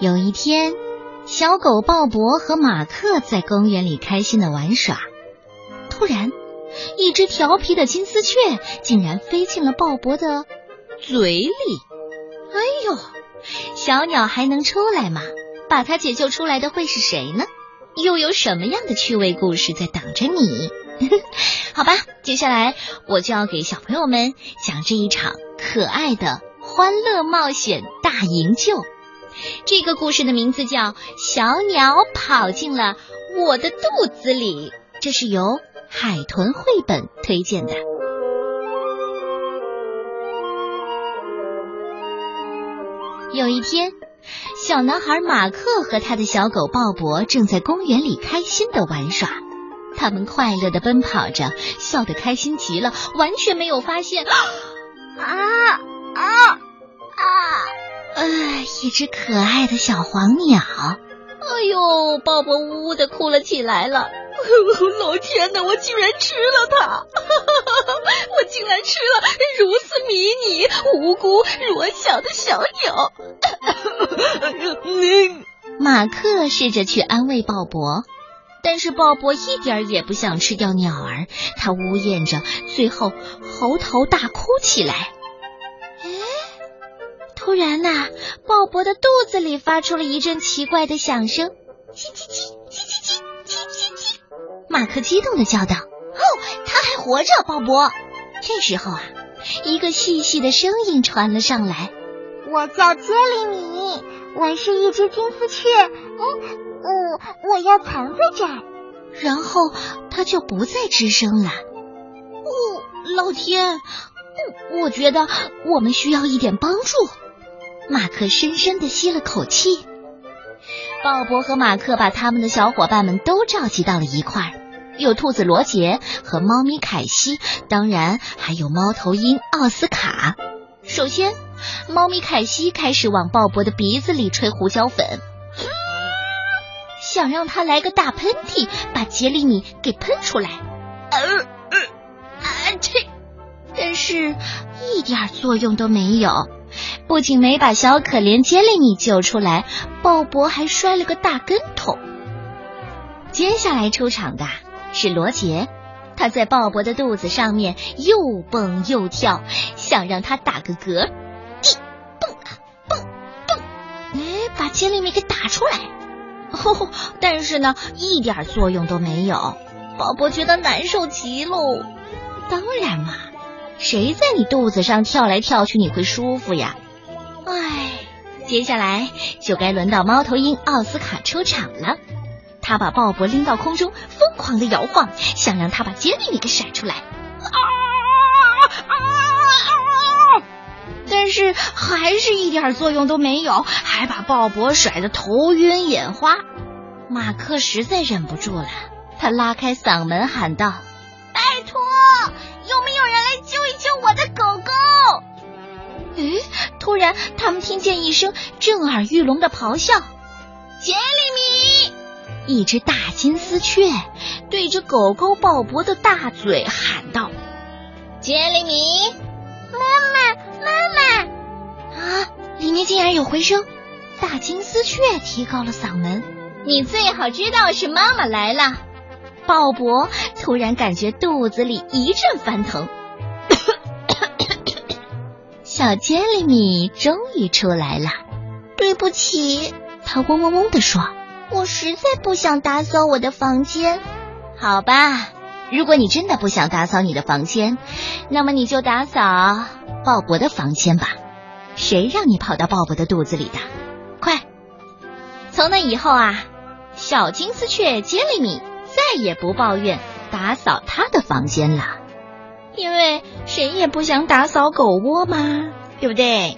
有一天，小狗鲍勃和马克在公园里开心的玩耍。突然，一只调皮的金丝雀竟然飞进了鲍勃的嘴里。哎呦，小鸟还能出来吗？把它解救出来的会是谁呢？又有什么样的趣味故事在等着你？好吧，接下来我就要给小朋友们讲这一场可爱的欢乐冒险大营救。这个故事的名字叫《小鸟跑进了我的肚子里》，这是由海豚绘本推荐的。有一天，小男孩马克和他的小狗鲍勃正在公园里开心的玩耍，他们快乐的奔跑着，笑得开心极了，完全没有发现啊啊啊！呃，一只可爱的小黄鸟。哎呦，鲍勃呜呜的哭了起来了。老天呐，我竟然吃了它！我竟然吃了如此迷你、无辜、弱小的小鸟。马克试着去安慰鲍勃，但是鲍勃一点也不想吃掉鸟儿，他呜咽着，最后嚎啕大哭起来。突然呐，鲍勃的肚子里发出了一阵奇怪的响声，叽叽叽叽叽叽叽叽叽。马克激动的叫道：“哦，他还活着！”鲍勃。这时候啊，一个细细的声音传了上来：“我叫杰里米，我是一只金丝雀。嗯嗯，我要藏在这儿。”然后他就不再吱声了。哦，老天！我觉得我们需要一点帮助。马克深深的吸了口气，鲍勃和马克把他们的小伙伴们都召集到了一块儿，有兔子罗杰和猫咪凯西，当然还有猫头鹰奥斯卡。首先，猫咪凯西开始往鲍勃的鼻子里吹胡椒粉，想让他来个大喷嚏，把杰里米给喷出来。呃呃啊切！但是一点作用都没有。不仅没把小可怜杰里米救出来，鲍勃还摔了个大跟头。接下来出场的是罗杰，他在鲍勃的肚子上面又蹦又跳，想让他打个嗝，一蹦啊蹦蹦，哎，把杰里米给打出来。哦，但是呢，一点作用都没有。鲍勃觉得难受极喽。当然嘛，谁在你肚子上跳来跳去，你会舒服呀？唉，接下来就该轮到猫头鹰奥斯卡出场了。他把鲍勃拎到空中，疯狂的摇晃，想让他把杰米米给甩出来。啊啊啊！但是还是一点作用都没有，还把鲍勃甩得头晕眼花。马克实在忍不住了，他拉开嗓门喊道：“突然，他们听见一声震耳欲聋的咆哮。杰里米，一只大金丝雀对着狗狗鲍勃的大嘴喊道：“杰里米，妈妈，妈妈！”啊，里面竟然有回声。大金丝雀提高了嗓门：“你最好知道是妈妈来了。”鲍勃突然感觉肚子里一阵翻腾。小杰里米终于出来了。对不起，他嗡嗡嗡的说：“我实在不想打扫我的房间。”好吧，如果你真的不想打扫你的房间，那么你就打扫鲍勃的房间吧。谁让你跑到鲍勃的肚子里的？快！从那以后啊，小金丝雀杰里米再也不抱怨打扫他的房间了。因为谁也不想打扫狗窝嘛，对不对？